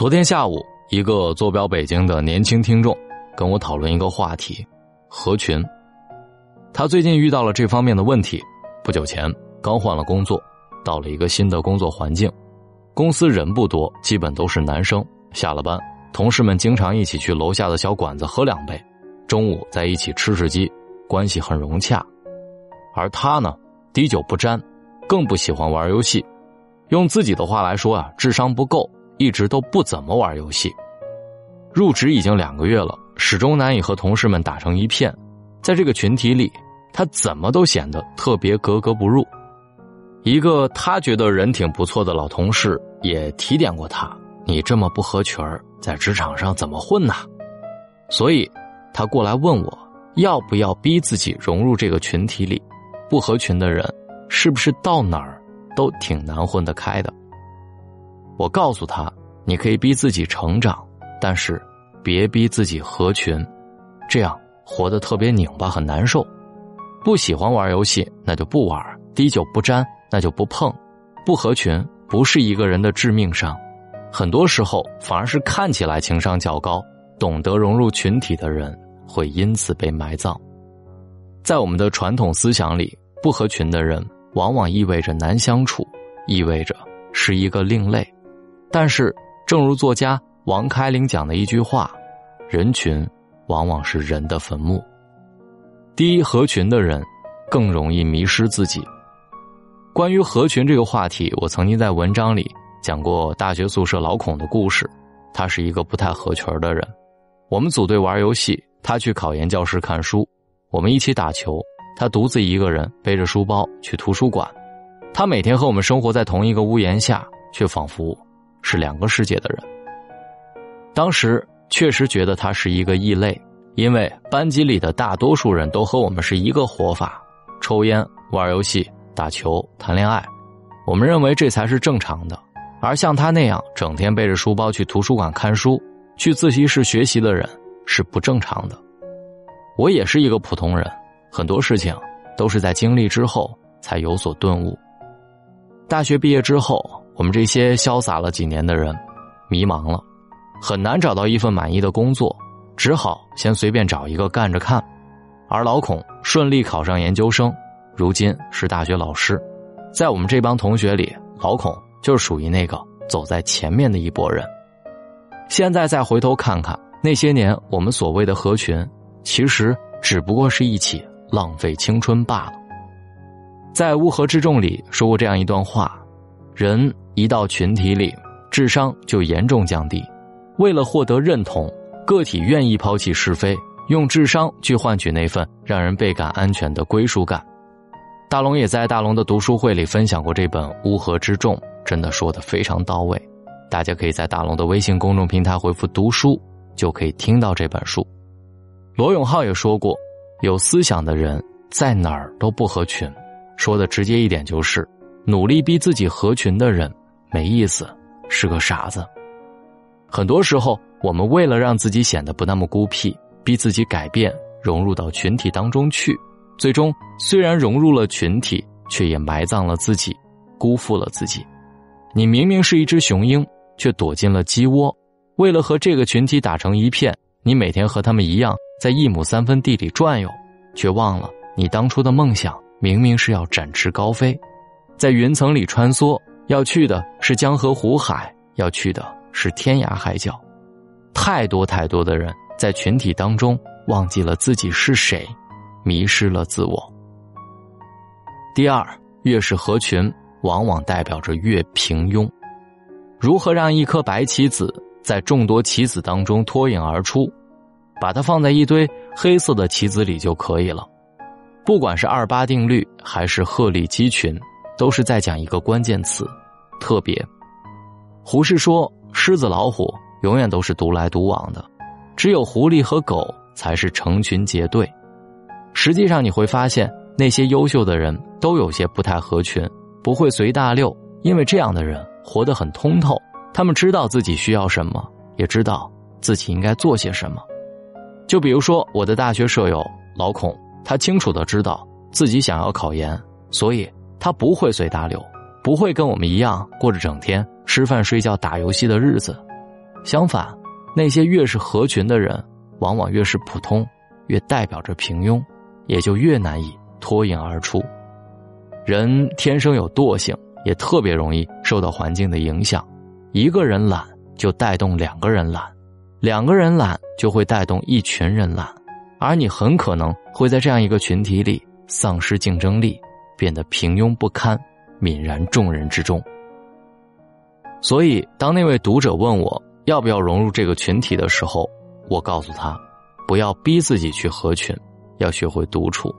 昨天下午，一个坐标北京的年轻听众跟我讨论一个话题：合群。他最近遇到了这方面的问题，不久前刚换了工作，到了一个新的工作环境，公司人不多，基本都是男生。下了班，同事们经常一起去楼下的小馆子喝两杯，中午在一起吃吃鸡，关系很融洽。而他呢，滴酒不沾，更不喜欢玩游戏。用自己的话来说啊，智商不够。一直都不怎么玩游戏，入职已经两个月了，始终难以和同事们打成一片。在这个群体里，他怎么都显得特别格格不入。一个他觉得人挺不错的老同事也提点过他：“你这么不合群在职场上怎么混呢？”所以，他过来问我，要不要逼自己融入这个群体里？不合群的人，是不是到哪儿都挺难混得开的？我告诉他：“你可以逼自己成长，但是别逼自己合群，这样活得特别拧巴，很难受。不喜欢玩游戏，那就不玩；滴酒不沾，那就不碰。不合群不是一个人的致命伤，很多时候反而是看起来情商较高、懂得融入群体的人会因此被埋葬。在我们的传统思想里，不合群的人往往意味着难相处，意味着是一个另类。”但是，正如作家王开林讲的一句话：“人群往往是人的坟墓。”第一，合群的人更容易迷失自己。关于合群这个话题，我曾经在文章里讲过大学宿舍老孔的故事。他是一个不太合群的人。我们组队玩游戏，他去考研教室看书；我们一起打球，他独自一个人背着书包去图书馆。他每天和我们生活在同一个屋檐下，却仿佛……是两个世界的人。当时确实觉得他是一个异类，因为班级里的大多数人都和我们是一个活法：抽烟、玩游戏、打球、谈恋爱。我们认为这才是正常的。而像他那样整天背着书包去图书馆看书、去自习室学习的人是不正常的。我也是一个普通人，很多事情都是在经历之后才有所顿悟。大学毕业之后。我们这些潇洒了几年的人，迷茫了，很难找到一份满意的工作，只好先随便找一个干着看。而老孔顺利考上研究生，如今是大学老师。在我们这帮同学里，老孔就是属于那个走在前面的一拨人。现在再回头看看那些年我们所谓的合群，其实只不过是一起浪费青春罢了。在《乌合之众》里说过这样一段话：人。一到群体里，智商就严重降低。为了获得认同，个体愿意抛弃是非，用智商去换取那份让人倍感安全的归属感。大龙也在大龙的读书会里分享过这本《乌合之众》，真的说的非常到位。大家可以在大龙的微信公众平台回复“读书”，就可以听到这本书。罗永浩也说过，有思想的人在哪儿都不合群。说的直接一点就是，努力逼自己合群的人。没意思，是个傻子。很多时候，我们为了让自己显得不那么孤僻，逼自己改变，融入到群体当中去，最终虽然融入了群体，却也埋葬了自己，辜负了自己。你明明是一只雄鹰，却躲进了鸡窝。为了和这个群体打成一片，你每天和他们一样，在一亩三分地里转悠，却忘了你当初的梦想明明是要展翅高飞，在云层里穿梭。要去的是江河湖海，要去的是天涯海角。太多太多的人在群体当中忘记了自己是谁，迷失了自我。第二，越是合群，往往代表着越平庸。如何让一颗白棋子在众多棋子当中脱颖而出？把它放在一堆黑色的棋子里就可以了。不管是二八定律还是鹤立鸡群，都是在讲一个关键词。特别，胡适说：“狮子、老虎永远都是独来独往的，只有狐狸和狗才是成群结队。”实际上，你会发现那些优秀的人都有些不太合群，不会随大流，因为这样的人活得很通透，他们知道自己需要什么，也知道自己应该做些什么。就比如说我的大学舍友老孔，他清楚的知道自己想要考研，所以他不会随大流。不会跟我们一样过着整天吃饭睡觉打游戏的日子，相反，那些越是合群的人，往往越是普通，越代表着平庸，也就越难以脱颖而出。人天生有惰性，也特别容易受到环境的影响。一个人懒，就带动两个人懒；两个人懒，就会带动一群人懒。而你很可能会在这样一个群体里丧失竞争力，变得平庸不堪，泯然众人之中。所以，当那位读者问我要不要融入这个群体的时候，我告诉他，不要逼自己去合群，要学会独处。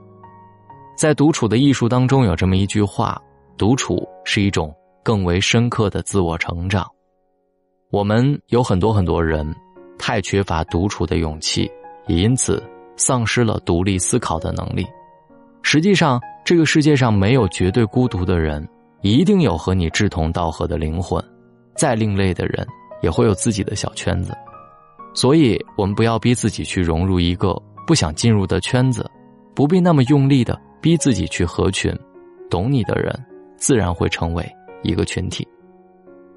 在独处的艺术当中，有这么一句话：独处是一种更为深刻的自我成长。我们有很多很多人，太缺乏独处的勇气，也因此。丧失了独立思考的能力。实际上，这个世界上没有绝对孤独的人，一定有和你志同道合的灵魂。再另类的人，也会有自己的小圈子。所以，我们不要逼自己去融入一个不想进入的圈子，不必那么用力的逼自己去合群。懂你的人，自然会成为一个群体。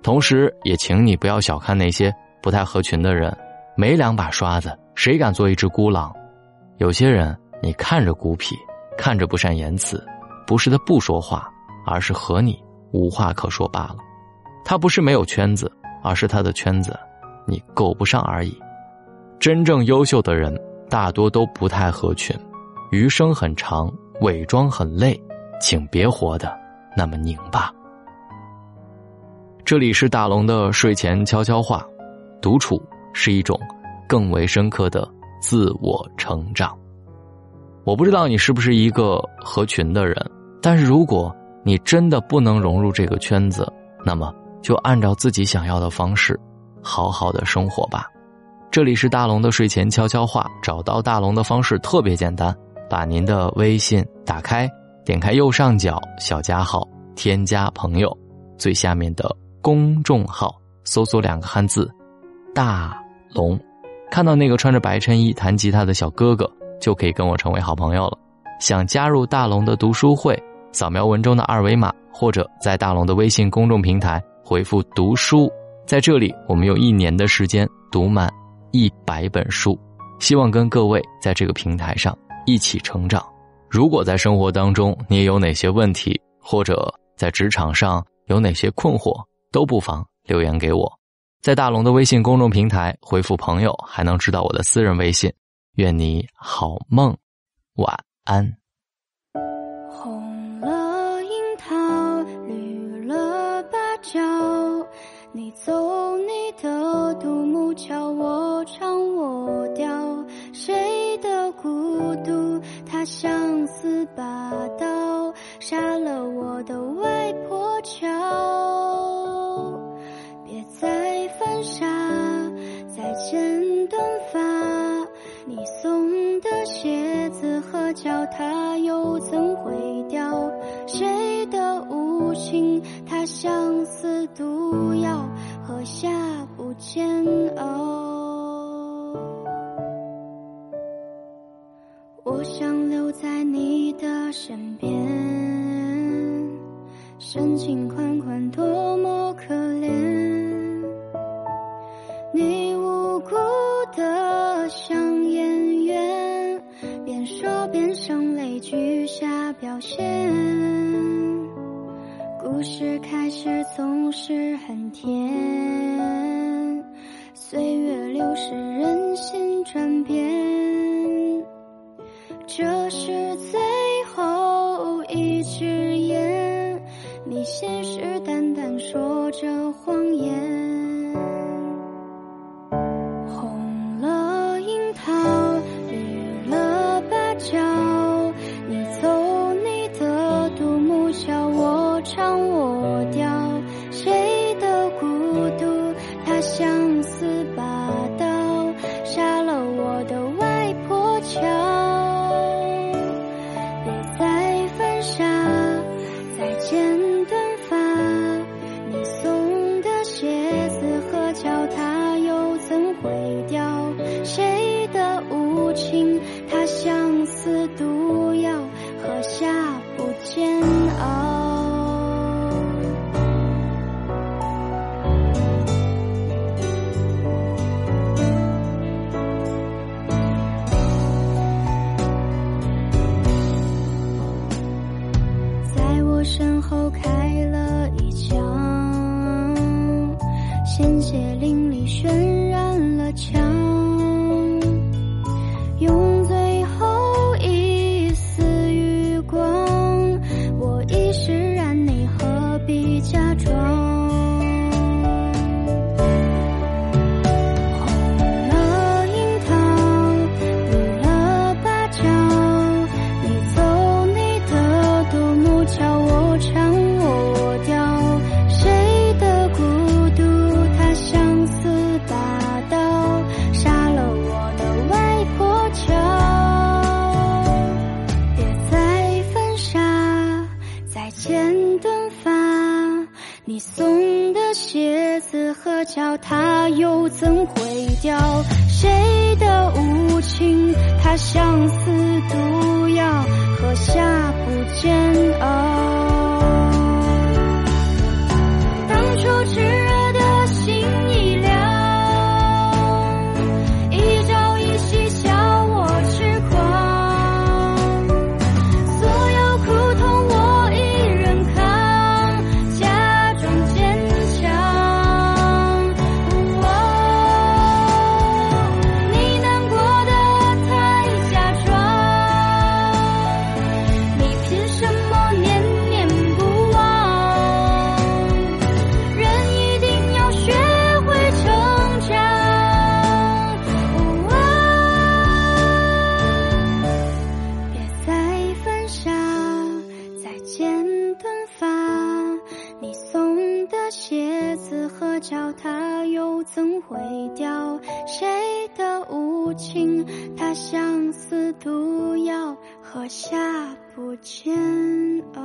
同时，也请你不要小看那些不太合群的人，没两把刷子，谁敢做一只孤狼？有些人，你看着孤僻，看着不善言辞，不是他不说话，而是和你无话可说罢了。他不是没有圈子，而是他的圈子你够不上而已。真正优秀的人，大多都不太合群。余生很长，伪装很累，请别活得那么拧巴。这里是大龙的睡前悄悄话，独处是一种更为深刻的。自我成长。我不知道你是不是一个合群的人，但是如果你真的不能融入这个圈子，那么就按照自己想要的方式，好好的生活吧。这里是大龙的睡前悄悄话，找到大龙的方式特别简单，把您的微信打开，点开右上角小加号，添加朋友，最下面的公众号搜索两个汉字“大龙”。看到那个穿着白衬衣弹吉他的小哥哥，就可以跟我成为好朋友了。想加入大龙的读书会，扫描文中的二维码，或者在大龙的微信公众平台回复“读书”。在这里，我们用一年的时间读满一百本书。希望跟各位在这个平台上一起成长。如果在生活当中你有哪些问题，或者在职场上有哪些困惑，都不妨留言给我。在大龙的微信公众平台回复“朋友”，还能知道我的私人微信。愿你好梦，晚安。红了樱桃，绿了芭蕉，你走你的独木桥，我唱我调。谁的孤独？它相思霸道，杀了我的外婆桥。别再犯傻，再见送的鞋子和脚踏又怎会掉？谁的无情？它相思毒药，喝下不煎熬。我想留在你的身边，深情款款，多么可怜。你无辜的像演员，边说边。句下表现，故事开始总是很甜，岁月流逝，人心转变，这是最后一支烟，你信誓旦旦说着谎言。鞋煎熬剪短发你送的鞋子合脚它又怎会掉？谁的无情它相思毒药喝下不煎熬